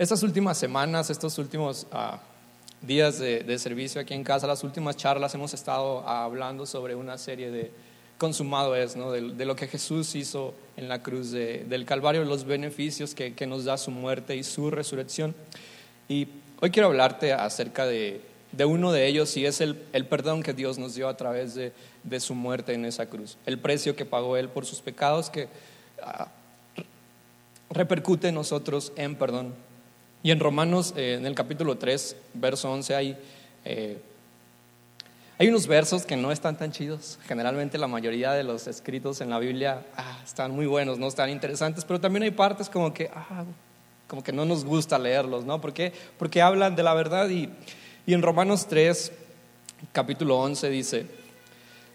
Estas últimas semanas, estos últimos ah, días de, servicio aquí en casa, las últimas charlas hemos estado hablando sobre una serie de consumado es, ¿no? de, lo que Jesús hizo en la cruz del Calvario, los beneficios que, nos da su muerte y su resurrección. Y hoy quiero hablarte acerca de, uno de ellos y es el, perdón que Dios nos dio a través de, su muerte en esa cruz, el precio que pagó Él por sus pecados que ah, repercute en nosotros en perdón. Y en Romanos, eh, en el capítulo 3, verso 11, hay, eh, hay unos versos que no están tan chidos. Generalmente la mayoría de los escritos en la Biblia ah, están muy buenos, no están interesantes, pero también hay partes como que, ah, como que no nos gusta leerlos, ¿no? ¿Por qué? Porque hablan de la verdad y, y en Romanos 3, capítulo 11 dice,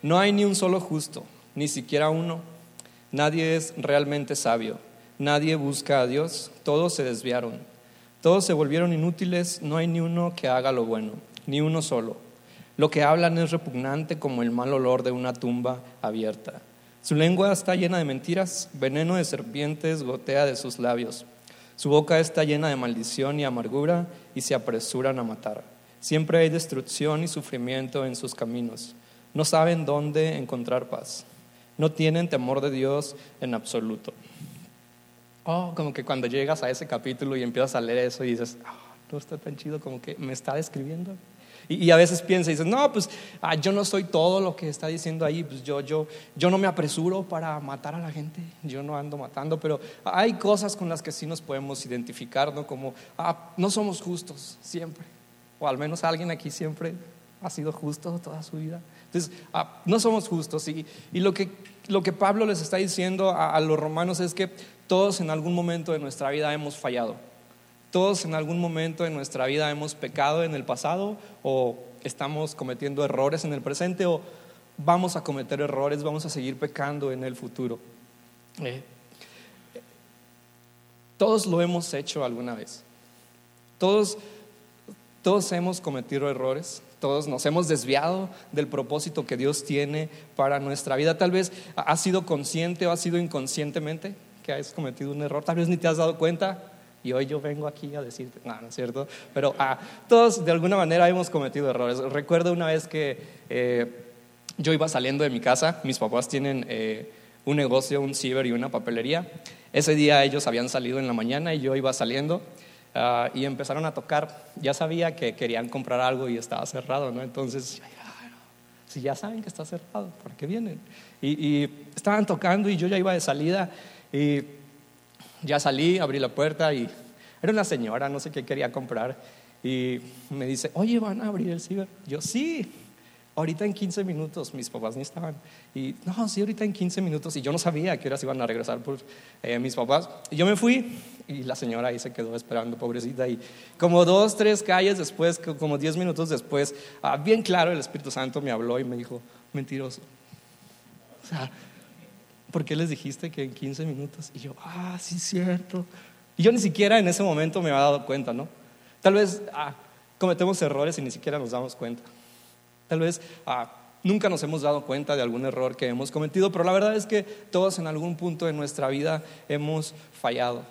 no hay ni un solo justo, ni siquiera uno. Nadie es realmente sabio, nadie busca a Dios, todos se desviaron. Todos se volvieron inútiles, no hay ni uno que haga lo bueno, ni uno solo. Lo que hablan es repugnante como el mal olor de una tumba abierta. Su lengua está llena de mentiras, veneno de serpientes gotea de sus labios. Su boca está llena de maldición y amargura y se apresuran a matar. Siempre hay destrucción y sufrimiento en sus caminos. No saben dónde encontrar paz. No tienen temor de Dios en absoluto. Oh, como que cuando llegas a ese capítulo y empiezas a leer eso y dices, oh, no está tan chido, como que me está describiendo. Y, a veces piensas y dices, no, pues ah, yo no soy todo lo que está diciendo ahí, pues yo, yo, yo no me apresuro para matar a la gente, yo no ando matando, pero hay cosas con las que sí nos podemos identificar, ¿no? Como, ah, no somos justos siempre, o al menos alguien aquí siempre ha sido justo toda su vida. Entonces, ah, no somos justos. Y, lo, que, lo, que, Pablo les está diciendo a, los romanos es que todos en algún momento de nuestra vida hemos fallado. Todos en algún momento de nuestra vida hemos pecado en el pasado o estamos cometiendo errores en el presente o vamos a cometer errores, vamos a seguir pecando en el futuro. Eh, todos lo hemos hecho alguna vez. Todos, todos hemos cometido errores, todos nos hemos desviado del propósito que Dios tiene para nuestra vida. Tal vez has sido consciente o has sido inconscientemente que has cometido un error, tal vez ni te has dado cuenta. Y hoy yo vengo aquí a decirte, no, no es cierto, pero ah, todos de alguna manera hemos cometido errores. Recuerdo una vez que eh, yo iba saliendo de mi casa, mis papás tienen eh, un negocio, un ciber y una papelería. Ese día ellos habían salido en la mañana y yo iba saliendo Ah, y empezaron a tocar. Ya sabía que querían comprar algo y estaba cerrado, ¿no? Entonces, si ya saben que está cerrado, ¿por qué vienen? Y, estaban tocando y yo ya iba de salida y ya salí, abrí la puerta y era una señora, no sé qué quería comprar. Y me dice, oye, ¿van a abrir el ciber? Yo, sí ahorita en 15 minutos, mis papás ni estaban. Y no, sí, ahorita en 15 minutos. Y yo no sabía que horas iban a regresar por eh, mis papás. Y yo me fui y la señora ahí se quedó esperando, pobrecita. Y como dos, tres calles después, como 10 minutos después, ah, bien claro, el Espíritu Santo me habló y me dijo, mentiroso. O sea, ¿por qué les dijiste que en 15 minutos? Y yo, ah, sí, cierto. Y yo ni siquiera en ese momento me había dado cuenta, ¿no? Tal vez ah, cometemos errores y ni siquiera nos damos cuenta. Tal vez ah, nunca nos hemos dado cuenta de algún error que hemos cometido, pero la verdad es que todos en algún punto de nuestra vida hemos fallado.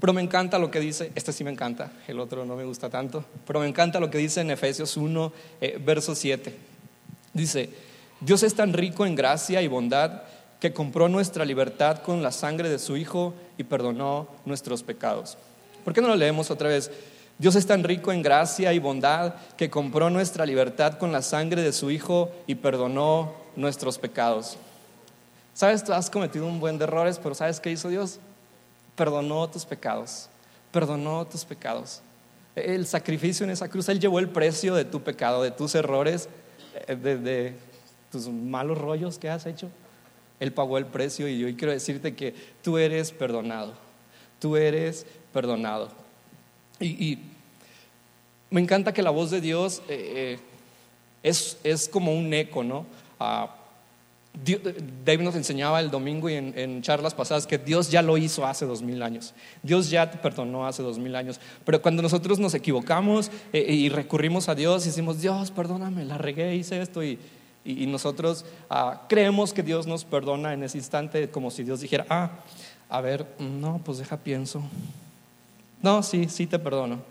Pero me encanta lo que dice, este sí me encanta, el otro no me gusta tanto, pero me encanta lo que dice en Efesios 1, eh, verso 7. Dice, Dios es tan rico en gracia y bondad que compró nuestra libertad con la sangre de su Hijo y perdonó nuestros pecados. ¿Por qué no lo leemos otra vez? Dios es tan rico en gracia y bondad que compró nuestra libertad con la sangre de su Hijo y perdonó nuestros pecados. Sabes, tú has cometido un buen de errores, pero ¿sabes qué hizo Dios? Perdonó tus pecados, perdonó tus pecados. El sacrificio en esa cruz, Él llevó el precio de tu pecado, de tus errores, eh, de, de tus malos rollos que has hecho. Él pagó el precio y yo quiero decirte que tú eres perdonado, tú eres perdonado. Y, me encanta que la voz de Dios eh, eh, es, como un eco, ¿no? Ah, David nos enseñaba el domingo y en, charlas pasadas que Dios ya lo hizo hace dos mil años. Dios ya te perdonó hace dos mil años. Pero cuando nosotros nos equivocamos eh, y recurrimos a Dios y decimos, Dios, perdóname, la regué, hice esto y, nosotros ah, creemos que Dios nos perdona en ese instante como si Dios dijera, ah, a ver, no, pues deja pienso No, sí, sí te perdono.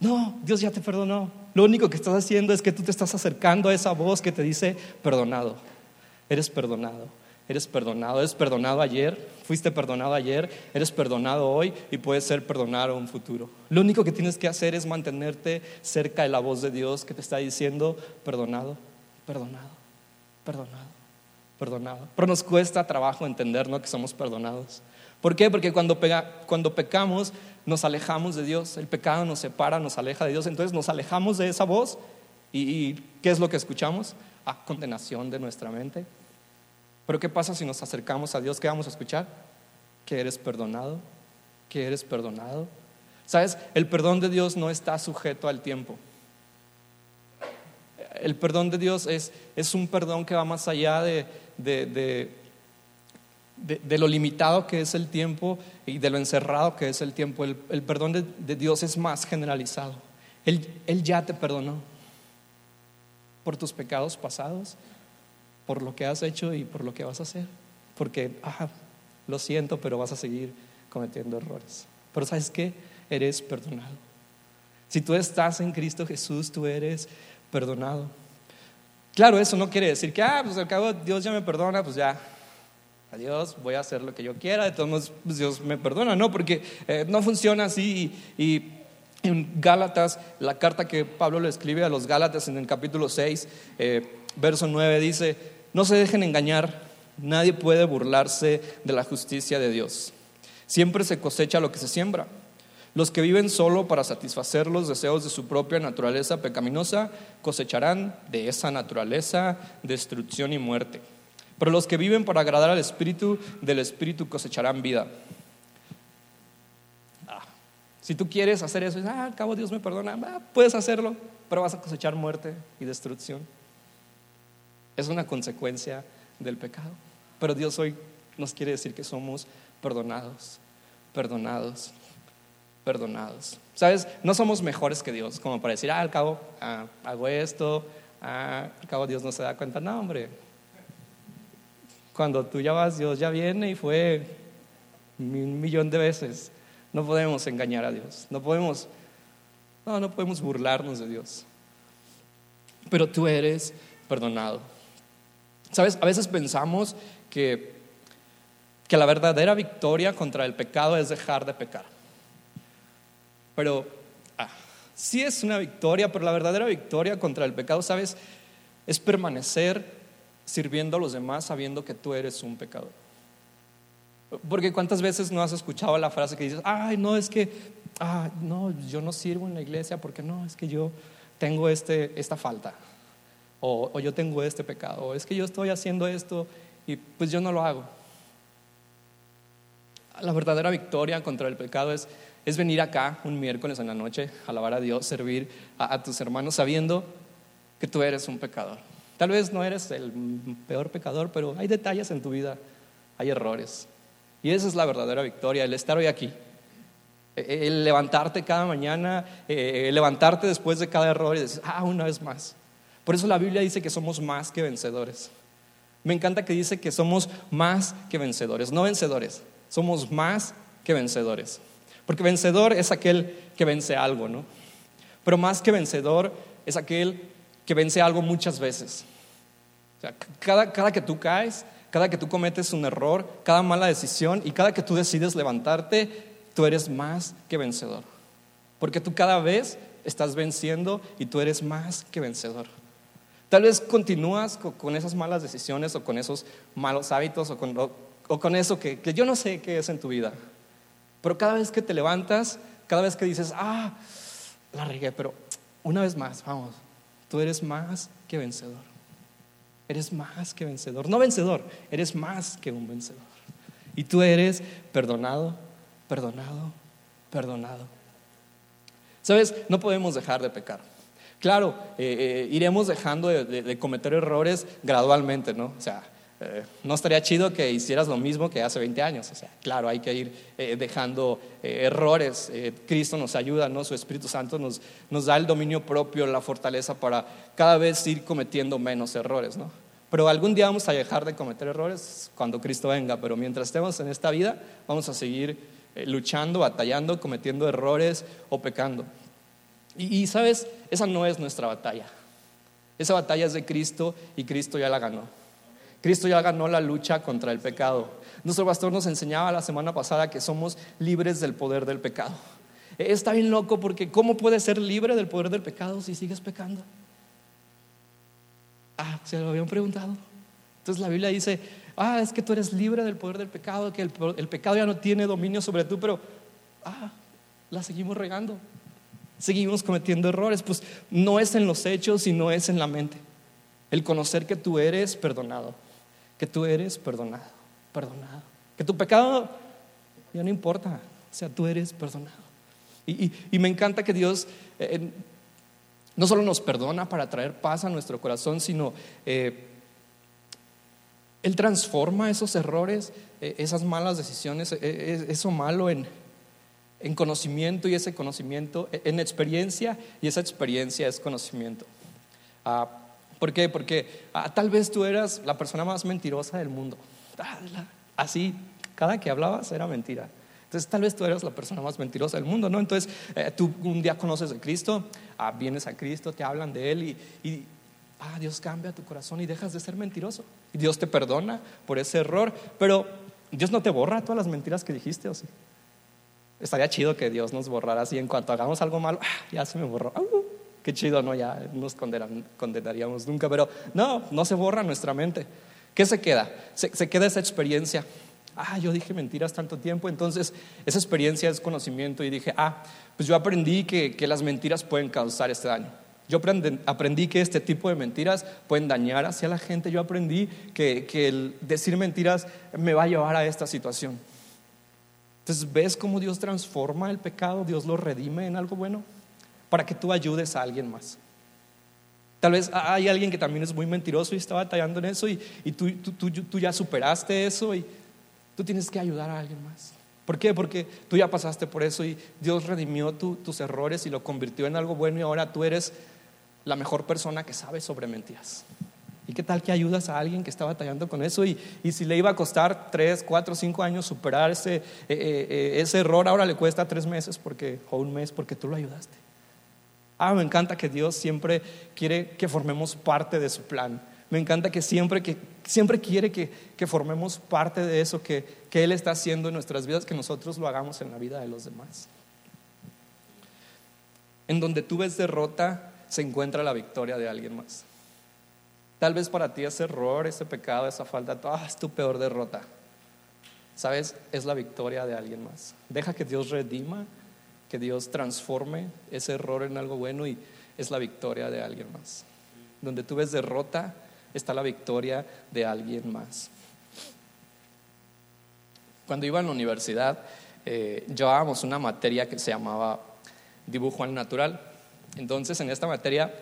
No, Dios ya te perdonó. Lo único que estás haciendo es que tú te estás acercando a esa voz que te dice, perdonado, eres perdonado. Eres perdonado, eres perdonado ayer, fuiste perdonado ayer, eres perdonado hoy y puedes ser perdonado en un futuro. Lo único que tienes que hacer es mantenerte cerca de la voz de Dios que te está diciendo, perdonado, perdonado, perdonado, perdonado. Pero nos cuesta trabajo entender que somos perdonados. ¿Por qué? Porque cuando, cuando pecamos nos alejamos de Dios, el pecado nos separa, nos aleja de Dios, entonces nos alejamos de esa voz y, ¿qué es lo que escuchamos? A condenación de nuestra mente, pero ¿qué pasa si nos acercamos a Dios? ¿Qué vamos a escuchar? Que eres perdonado, que eres perdonado. ¿Sabes? El perdón de Dios no está sujeto al tiempo. El perdón de Dios es, es un perdón que va más allá de, de, lo limitado que es el tiempo y de lo encerrado que es el tiempo. El, el perdón de, Dios es más generalizado. Él, él ya te perdonó por tus pecados pasados por lo que has hecho y por lo que vas a hacer. Porque, ah, lo siento, pero vas a seguir cometiendo errores. Pero ¿sabes qué? Eres perdonado. Si tú estás en Cristo Jesús, tú eres perdonado. Claro, eso no quiere decir que, ah, pues al cabo Dios ya me perdona, pues ya, adiós, voy a hacer lo que yo quiera, de todos modos pues Dios me perdona, no, porque eh, no funciona así y, en Gálatas, la carta que Pablo le escribe a los Gálatas en el capítulo 6, eh, verso 9 dice, no se dejen engañar, nadie puede burlarse de la justicia de Dios. Siempre se cosecha lo que se siembra. Los que viven solo para satisfacer los deseos de su propia naturaleza pecaminosa cosecharán de esa naturaleza destrucción y muerte. Pero los que viven para agradar al Espíritu, del Espíritu cosecharán vida. Ah, si tú quieres hacer eso, ah, al cabo Dios me perdona, ah, puedes hacerlo, pero vas a cosechar muerte y destrucción. Es una consecuencia del pecado. Pero Dios hoy nos quiere decir que somos perdonados, perdonados, perdonados. ¿Sabes? No somos mejores que Dios, como para decir, ah, al cabo ah, hago esto, ah, al cabo Dios no se da cuenta. No, hombre. Cuando tú ya vas, Dios ya viene y fue un millón de veces. No podemos engañar a Dios. No podemos, no, no podemos burlarnos de Dios. Pero tú eres perdonado. Sabes, a veces pensamos que, que la verdadera victoria contra el pecado es dejar de pecar. Pero ah, sí es una victoria, pero la verdadera victoria contra el pecado, ¿sabes? Es permanecer sirviendo a los demás sabiendo que tú eres un pecador. Porque cuántas veces no has escuchado la frase que dices, ay, no, es que, ah, no, yo no sirvo en la iglesia porque no, es que yo tengo este, esta falta o, yo tengo este pecado, o es que yo estoy haciendo esto y pues yo no lo hago. La verdadera victoria contra el pecado es, es venir acá un miércoles en la noche, alabar a Dios, servir a tus hermanos sabiendo que tú eres un pecador. Tal vez no eres el peor pecador, pero hay detalles en tu vida, hay errores. Y esa es la verdadera victoria, el estar hoy aquí, el levantarte cada mañana, el levantarte después de cada error y decir, ah, una vez más, por eso la Biblia dice que somos más que vencedores. Me encanta que dice que somos más que vencedores, no vencedores, somos más que vencedores. Porque vencedor es aquel que vence algo, ¿no? Pero más que vencedor es aquel que vence algo muchas veces. O cada, cada que tú caes, cada que tú cometes un error, cada mala decisión y cada que tú decides levantarte, tú eres más que vencedor. Porque tú cada vez estás venciendo y tú eres más que vencedor. Tal vez continúas con, esas malas decisiones o con esos malos hábitos o con, eso que, yo no sé qué es en tu vida. Pero cada vez que te levantas, cada vez que dices, ah, la regué, pero una vez más, vamos, tú eres más que vencedor. Eres más que vencedor. No vencedor, eres más que un vencedor. Y tú eres perdonado, perdonado, perdonado. Sabes, no podemos dejar de pecar. Claro, eh, eh, iremos dejando de, cometer errores gradualmente, ¿no? O sea, eh, no estaría chido que hicieras lo mismo que hace 20 años. O sea, claro, hay que ir dejando errores. Cristo nos ayuda, ¿no? Su Espíritu Santo nos, nos da el dominio propio, la fortaleza para cada vez ir cometiendo menos errores, ¿no? Pero algún día vamos a dejar de cometer errores cuando Cristo venga, pero mientras estemos en esta vida, vamos a seguir eh, luchando, batallando, cometiendo errores o pecando. Y, sabes, esa no es nuestra batalla. Esa batalla es de Cristo y Cristo ya la ganó. Cristo ya ganó la lucha contra el pecado. Nuestro pastor nos enseñaba la semana pasada que somos libres del poder del pecado. Está bien loco porque ¿cómo puedes ser libre del poder del pecado si sigues pecando? Ah, se lo habían preguntado. Entonces la Biblia dice, ah, es que tú eres libre del poder del pecado, que el, el pecado ya no tiene dominio sobre tú, pero, ah, la seguimos regando. Seguimos cometiendo errores, pues no es en los hechos, sino es en la mente. El conocer que tú eres perdonado, que tú eres perdonado, perdonado. Que tu pecado ya no importa, o sea, tú eres perdonado. Y, me encanta que Dios eh, no solo nos perdona para traer paz a nuestro corazón, sino eh, Él transforma esos errores, eh, esas malas decisiones, eso malo en, en conocimiento y ese conocimiento en experiencia y esa experiencia es conocimiento. Ah, ¿Por qué? Porque ah, tal vez tú eras la persona más mentirosa del mundo. Ah, así, cada que hablabas era mentira. Entonces tal vez tú eres la persona más mentirosa del mundo, ¿no? Entonces eh, tú un día conoces a Cristo, vienes a Cristo, te hablan de Él y, y Dios cambia tu corazón y dejas de ser mentiroso. Y Dios te perdona por ese error, pero Dios no te borra todas las mentiras que dijiste, ¿o sí? Estaría chido que Dios nos borrara así en cuanto hagamos algo malo, ah, ya se me borró. Qué chido, ¿no? Ya nos condenaríamos nunca, pero no, no se borra nuestra mente. ¿Qué se queda? Se, queda esa experiencia. Ah, yo dije mentiras tanto tiempo, entonces esa experiencia es conocimiento y dije, ah, pues yo aprendí que, las mentiras pueden causar este daño. Yo aprendí, que este tipo de mentiras pueden dañar hacia la gente. Yo aprendí que, que el decir mentiras me va a llevar a esta situación. Entonces, ¿ves cómo Dios transforma el pecado? Dios lo redime en algo bueno para que tú ayudes a alguien más. Tal vez hay alguien que también es muy mentiroso y está batallando en eso y, tú, ya superaste eso y tú tienes que ayudar a alguien más. ¿Por qué? Porque tú ya pasaste por eso y Dios redimió tus errores y lo convirtió en algo bueno y ahora tú eres la mejor persona que sabe sobre mentiras. ¿Y qué tal que ayudas a alguien que está batallando con eso? Y, si le iba a costar tres, cuatro, cinco años superar eh, eh, eh, ese error, ahora le cuesta tres meses porque, o un mes porque tú lo ayudaste. Ah, me encanta que Dios siempre quiere que formemos parte de su plan. Me encanta que siempre, que, siempre quiere que, que formemos parte de eso que, que Él está haciendo en nuestras vidas, que nosotros lo hagamos en la vida de los demás. En donde tú ves derrota, se encuentra la victoria de alguien más. Tal vez para ti ese error, ese pecado, esa falta, ah, es tu peor derrota. ¿Sabes? Es la victoria de alguien más. Deja que Dios redima, que Dios transforme ese error en algo bueno y es la victoria de alguien más. Donde tú ves derrota, está la victoria de alguien más. Cuando iba a la universidad, eh, llevábamos una materia que se llamaba dibujo al natural. Entonces, en esta materia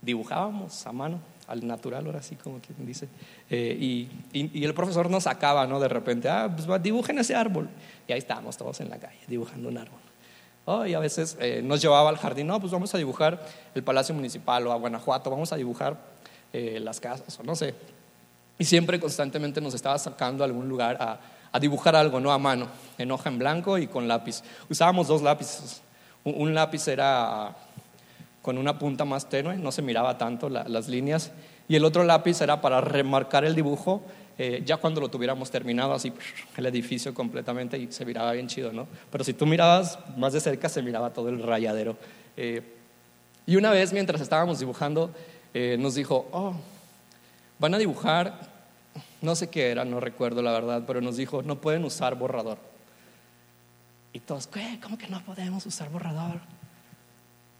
dibujábamos a mano al natural, ahora sí, como quien dice. Eh, y, y, el profesor nos sacaba, ¿no? De repente, ah, pues dibujen ese árbol. Y ahí estábamos todos en la calle, dibujando un árbol. Oh, y a veces eh, nos llevaba al jardín, no, pues vamos a dibujar el Palacio Municipal o a Guanajuato, vamos a dibujar eh, las casas o no sé. Y siempre constantemente nos estaba sacando a algún lugar a, a, dibujar algo, no a mano, en hoja en blanco y con lápiz. Usábamos dos lápices. un lápiz era con una punta más tenue, no se miraba tanto las líneas, y el otro lápiz era para remarcar el dibujo eh, ya cuando lo tuviéramos terminado, así el edificio completamente y se miraba bien chido, ¿no? Pero si tú mirabas más de cerca, se miraba todo el rayadero. Eh, y una vez, mientras estábamos dibujando, eh, nos dijo, oh, van a dibujar, no sé qué era, no recuerdo la verdad, pero nos dijo, no pueden usar borrador. Y todos, ¿qué? ¿Cómo que no podemos usar borrador?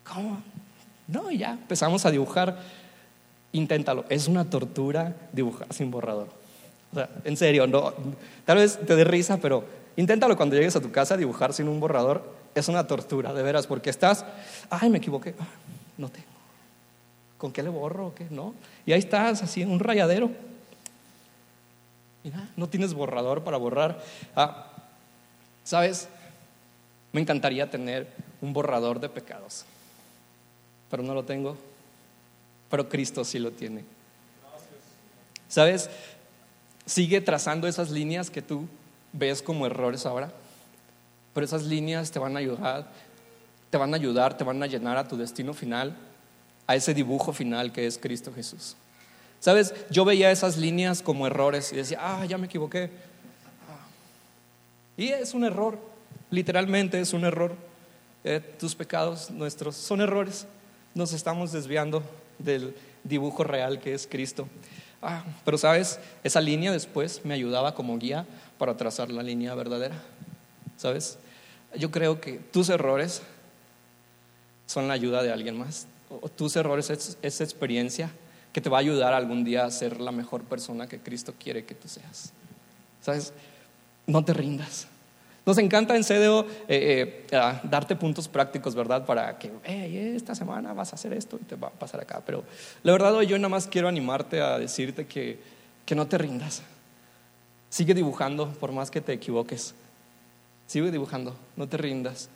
¿Cómo? No, y ya empezamos a dibujar. Inténtalo. Es una tortura dibujar sin borrador. O sea, en serio, no, tal vez te dé risa, pero inténtalo cuando llegues a tu casa dibujar sin un borrador. Es una tortura, de veras, porque estás, ay, me equivoqué, ah, no tengo. ¿Con qué le borro o qué? No. Y ahí estás, así en un rayadero. Mira, no tienes borrador para borrar. Ah, ¿Sabes? Me encantaría tener un borrador de pecados pero no lo tengo. Pero Cristo sí lo tiene. ¿Sabes? Sigue trazando esas líneas que tú ves como errores ahora. Pero esas líneas te van a ayudar, te van a ayudar, te van a llenar a tu destino final, a ese dibujo final que es Cristo Jesús. Sabes, yo veía esas líneas como errores y decía, ah, ya me equivoqué. Y es un error, literalmente es un error. Eh, tus pecados nuestros son errores. Nos estamos desviando del dibujo real que es Cristo. Ah, pero sabes, esa línea después me ayudaba como guía para trazar la línea verdadera. ¿Sabes? Yo creo que tus errores son la ayuda de alguien más. O tus errores es esa experiencia que te va a ayudar algún día a ser la mejor persona que Cristo quiere que tú seas. ¿Sabes? No te rindas. Nos encanta en CDO eh, eh, darte puntos prácticos, ¿verdad? Para que esta semana vas a hacer esto y te va a pasar acá. Pero la verdad hoy yo nada más quiero animarte a decirte que, que no te rindas. Sigue dibujando por más que te equivoques. Sigue dibujando, no te rindas.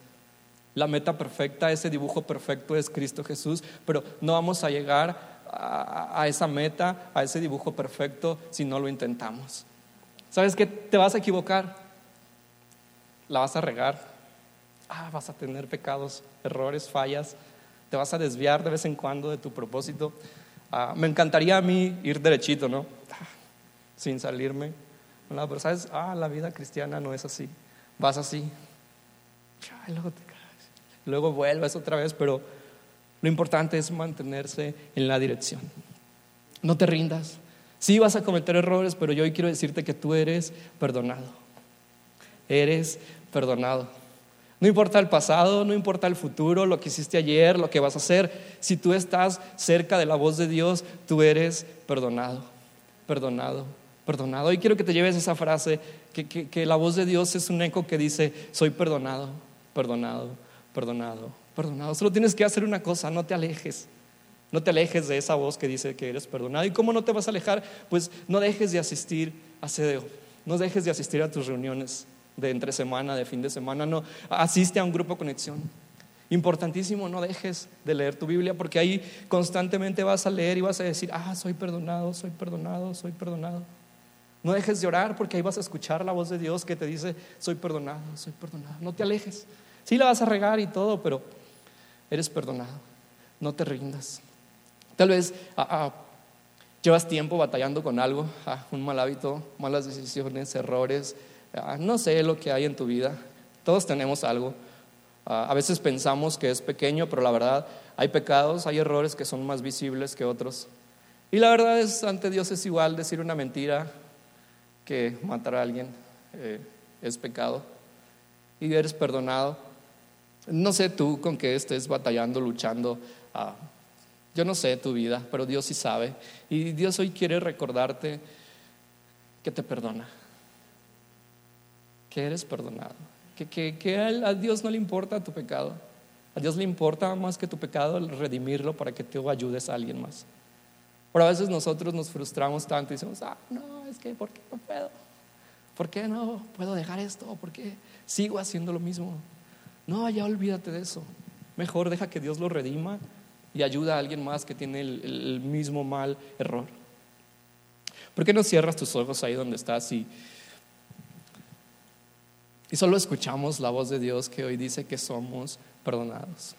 La meta perfecta, ese dibujo perfecto es Cristo Jesús, pero no vamos a llegar a, esa meta, a ese dibujo perfecto, si no lo intentamos. ¿Sabes que Te vas a equivocar, la vas a regar, ah, vas a tener pecados, errores, fallas, te vas a desviar de vez en cuando de tu propósito. Ah, me encantaría a mí ir derechito, ¿no? Ah, sin salirme. pero sabes, ah, la vida cristiana no es así. Vas así, luego te luego vuelves otra vez, pero lo importante es mantenerse en la dirección. No te rindas. Sí vas a cometer errores, pero yo hoy quiero decirte que tú eres perdonado. Eres perdonado. No importa el pasado, no importa el futuro, lo que hiciste ayer, lo que vas a hacer. Si tú estás cerca de la voz de Dios, tú eres perdonado, perdonado, perdonado. Y quiero que te lleves esa frase, que, que la voz de Dios es un eco que dice, soy perdonado, perdonado, perdonado, perdonado. Solo tienes que hacer una cosa, no te alejes. No te alejes de esa voz que dice que eres perdonado. ¿Y cómo no te vas a alejar? Pues no dejes de asistir a CDO. No dejes de asistir a tus reuniones de entre semana, de fin de semana. No, asiste a un grupo conexión. Importantísimo, no dejes de leer tu Biblia porque ahí constantemente vas a leer y vas a decir, ah, soy perdonado, soy perdonado, soy perdonado. No dejes de orar porque ahí vas a escuchar la voz de Dios que te dice, soy perdonado, soy perdonado. No te alejes. Sí la vas a regar y todo, pero eres perdonado. No te rindas. Tal vez ah, ah, llevas tiempo batallando con algo, ah, un mal hábito, malas decisiones, errores. No sé lo que hay en tu vida. Todos tenemos algo. a veces pensamos que es pequeño, pero la verdad hay pecados, hay errores que son más visibles que otros. Y la verdad es, ante Dios es igual decir una mentira que matar a alguien eh, es pecado. Y eres perdonado. No sé tú con qué estés batallando, luchando. Ah, yo no sé tu vida, pero Dios sí sabe. Y Dios hoy quiere recordarte que te perdona, que eres perdonado, que, a Dios no le importa tu pecado. A Dios le importa más que tu pecado el redimirlo para que tú ayudes a alguien más. Pero a veces nosotros nos frustramos tanto y decimos, ah, no, es que ¿por qué no puedo? ¿Por qué no puedo dejar esto? ¿Por qué sigo haciendo lo mismo? No, ya olvídate de eso. Mejor deja que Dios lo redima y ayuda a alguien más que tiene el, mismo mal error. ¿Por qué no cierras tus ojos ahí donde estás y, y solo escuchamos la voz de Dios que hoy dice que somos perdonados?